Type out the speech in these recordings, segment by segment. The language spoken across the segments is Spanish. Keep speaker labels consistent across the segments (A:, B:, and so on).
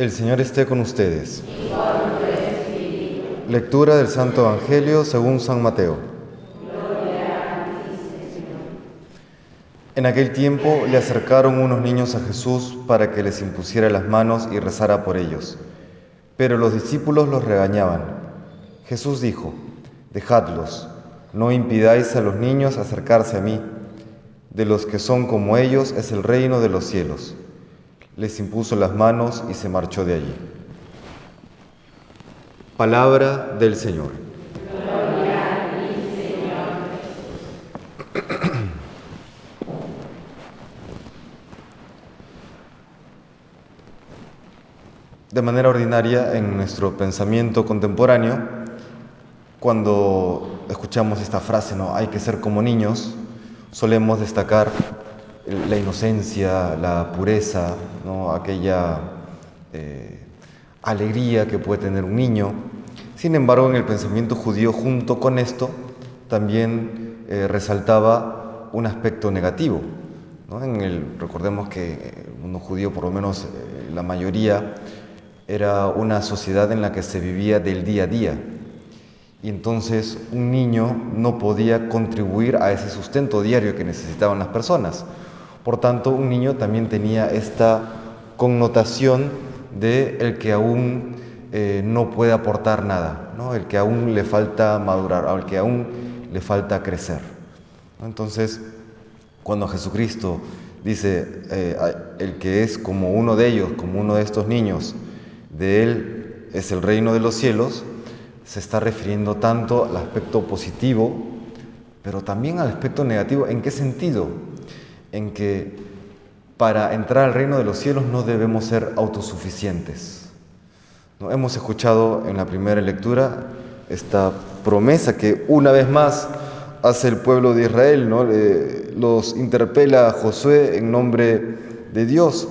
A: El Señor esté con ustedes. Lectura del Santo Evangelio según San Mateo. En aquel tiempo le acercaron unos niños a Jesús para que les impusiera las manos y rezara por ellos. Pero los discípulos los regañaban. Jesús dijo, Dejadlos, no impidáis a los niños acercarse a mí. De los que son como ellos es el reino de los cielos. Les impuso las manos y se marchó de allí. Palabra del Señor. De manera ordinaria, en nuestro pensamiento contemporáneo, cuando escuchamos esta frase, ¿no? Hay que ser como niños, solemos destacar la inocencia, la pureza, ¿no? aquella eh, alegría que puede tener un niño. Sin embargo, en el pensamiento judío, junto con esto, también eh, resaltaba un aspecto negativo. El, recordemos que el mundo judío, por lo menos eh, la mayoría, era una sociedad en la que se vivía del día a día. Y entonces un niño no podía contribuir a ese sustento diario que necesitaban las personas. Por tanto, un niño también tenía esta connotación de el que aún eh, no puede aportar nada, ¿no? el que aún le falta madurar, al que aún le falta crecer. Entonces, cuando Jesucristo dice, eh, el que es como uno de ellos, como uno de estos niños, de Él es el reino de los cielos, se está refiriendo tanto al aspecto positivo, pero también al aspecto negativo. ¿En qué sentido? En que para entrar al reino de los cielos no debemos ser autosuficientes. ¿No? Hemos escuchado en la primera lectura esta promesa que una vez más hace el pueblo de Israel, ¿no? los interpela a Josué en nombre de Dios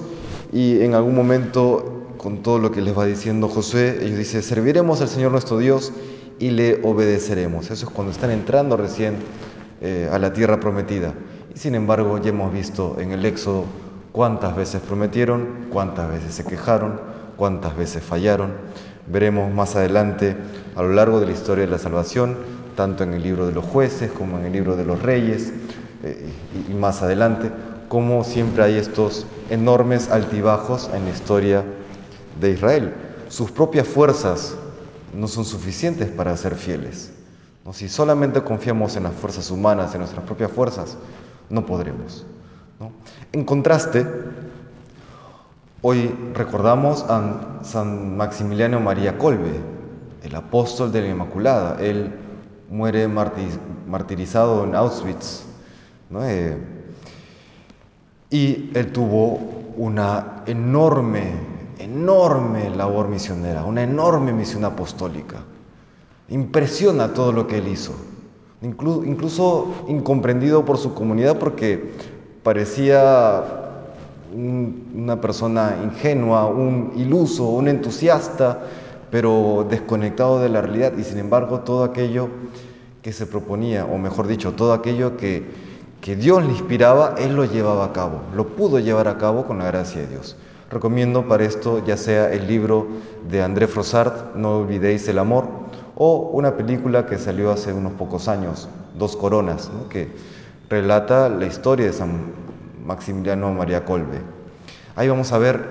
A: y en algún momento con todo lo que les va diciendo Josué, ellos dicen, serviremos al Señor nuestro Dios y le obedeceremos. Eso es cuando están entrando recién eh, a la tierra prometida. Y sin embargo, ya hemos visto en el Éxodo cuántas veces prometieron, cuántas veces se quejaron, cuántas veces fallaron. Veremos más adelante a lo largo de la historia de la salvación, tanto en el libro de los jueces como en el libro de los reyes eh, y más adelante, cómo siempre hay estos enormes altibajos en la historia de Israel. Sus propias fuerzas no son suficientes para ser fieles. Si solamente confiamos en las fuerzas humanas, en nuestras propias fuerzas, no podremos. En contraste, hoy recordamos a San Maximiliano María Colbe, el apóstol de la Inmaculada. Él muere martirizado en Auschwitz. Eh, y él tuvo una enorme enorme labor misionera, una enorme misión apostólica. Impresiona todo lo que él hizo, incluso, incomprendido por su comunidad porque parecía una persona ingenua, un iluso, un entusiasta, pero desconectado de la realidad y sin embargo todo aquello que se proponía, o mejor dicho, todo aquello que, que Dios le inspiraba, él lo llevaba a cabo, lo pudo llevar a cabo con la gracia de Dios. Recomiendo para esto ya sea el libro de André Frossard, No olvidéis el amor, o una película que salió hace unos pocos años, Dos Coronas, que relata la historia de San Maximiliano María Colbe. Ahí vamos a ver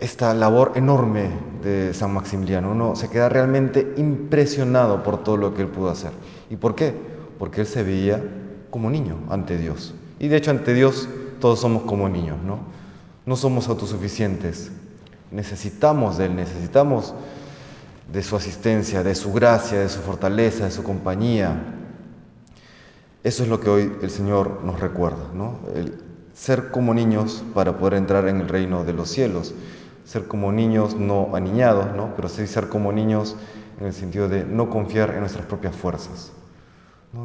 A: esta labor enorme de San Maximiliano. Uno se queda realmente impresionado por todo lo que él pudo hacer. ¿Y por qué? Porque él se veía como niño ante Dios. Y de hecho ante Dios todos somos como niños, ¿no? No somos autosuficientes. Necesitamos de Él, necesitamos de su asistencia, de su gracia, de su fortaleza, de su compañía. Eso es lo que hoy el Señor nos recuerda, ¿no? Ser como niños para poder entrar en el reino de los cielos. Ser como niños no aniñados, ¿no? Pero sí ser como niños en el sentido de no confiar en nuestras propias fuerzas.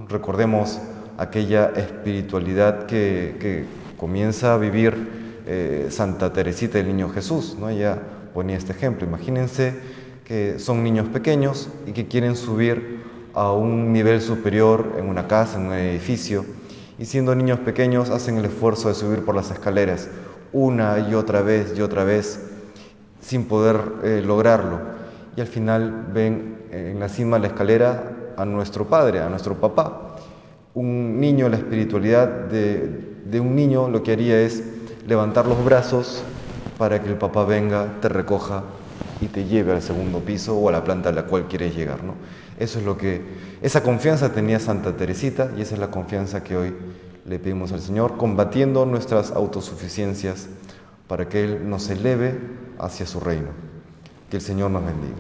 A: Recordemos aquella espiritualidad que, que comienza a vivir eh, Santa Teresita del Niño Jesús, ¿no? Ella ponía este ejemplo. Imagínense que son niños pequeños y que quieren subir a un nivel superior en una casa, en un edificio, y siendo niños pequeños hacen el esfuerzo de subir por las escaleras una y otra vez y otra vez, sin poder eh, lograrlo. Y al final ven en la cima de la escalera a nuestro padre, a nuestro papá. Un niño, la espiritualidad de, de un niño lo que haría es levantar los brazos para que el papá venga, te recoja y te lleve al segundo piso o a la planta a la cual quieres llegar. ¿no? Eso es lo que, esa confianza tenía Santa Teresita y esa es la confianza que hoy le pedimos al Señor, combatiendo nuestras autosuficiencias para que Él nos eleve hacia su reino. Que el Señor nos bendiga.